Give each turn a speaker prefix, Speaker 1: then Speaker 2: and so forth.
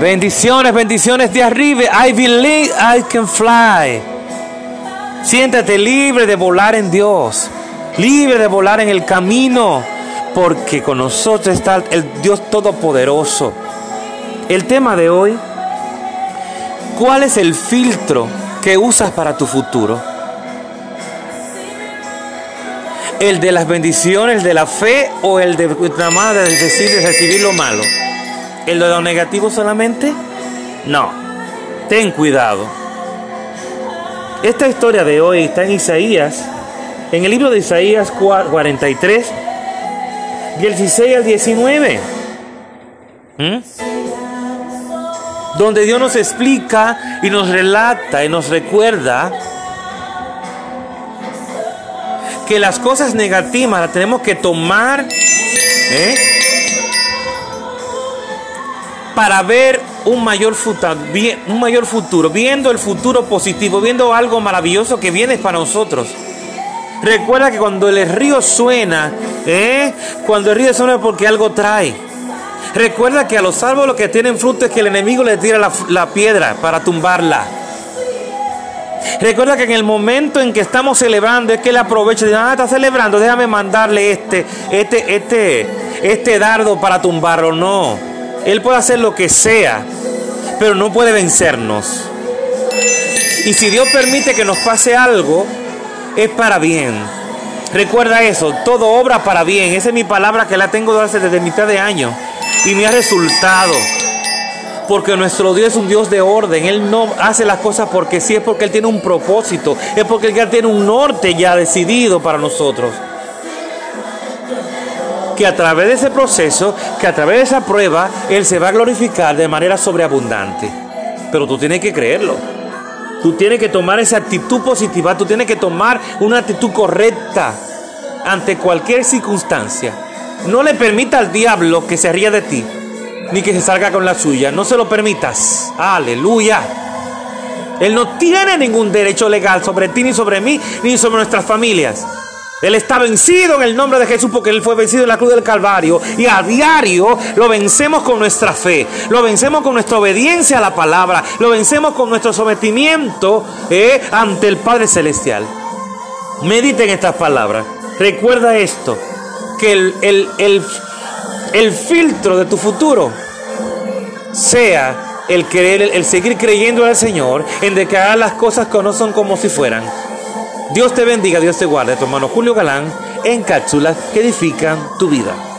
Speaker 1: Bendiciones, bendiciones de arriba. I believe I can fly. Siéntate libre de volar en Dios. Libre de volar en el camino. Porque con nosotros está el Dios Todopoderoso. El tema de hoy. ¿Cuál es el filtro que usas para tu futuro? ¿El de las bendiciones, de la fe o el de nada más de de recibir lo malo? ¿El de lo negativo solamente? No. Ten cuidado. Esta historia de hoy está en Isaías, en el libro de Isaías 43, del 16 al 19. ¿Mm? Donde Dios nos explica y nos relata y nos recuerda que las cosas negativas las tenemos que tomar ¿eh? Para ver un mayor, futuro, un mayor futuro, viendo el futuro positivo, viendo algo maravilloso que viene para nosotros. Recuerda que cuando el río suena, ¿eh? cuando el río suena es porque algo trae. Recuerda que a los árboles que tienen fruto es que el enemigo le tira la, la piedra para tumbarla. Recuerda que en el momento en que estamos celebrando es que él aprovecha y dice, ah, está celebrando, déjame mandarle este, este, este, este dardo para tumbarlo. No, él puede hacer lo que sea, pero no puede vencernos. Y si Dios permite que nos pase algo, es para bien. Recuerda eso, todo obra para bien. Esa es mi palabra que la tengo desde mitad de año y me ha resultado. Porque nuestro Dios es un Dios de orden. Él no hace las cosas porque sí, es porque Él tiene un propósito. Es porque Él ya tiene un norte ya decidido para nosotros. Que a través de ese proceso, que a través de esa prueba, Él se va a glorificar de manera sobreabundante. Pero tú tienes que creerlo. Tú tienes que tomar esa actitud positiva. Tú tienes que tomar una actitud correcta ante cualquier circunstancia. No le permita al diablo que se ría de ti ni que se salga con la suya. No se lo permitas. Aleluya. Él no tiene ningún derecho legal sobre ti, ni sobre mí, ni sobre nuestras familias. Él está vencido en el nombre de Jesús porque Él fue vencido en la cruz del Calvario. Y a diario lo vencemos con nuestra fe, lo vencemos con nuestra obediencia a la palabra, lo vencemos con nuestro sometimiento eh, ante el Padre Celestial. Medita en estas palabras. Recuerda esto, que el, el, el el filtro de tu futuro sea el creer, el, seguir creyendo al Señor, en de que hagas las cosas que no son como si fueran. Dios te bendiga, Dios te guarde. Tu hermano Julio Galán en cápsulas que edifican tu vida.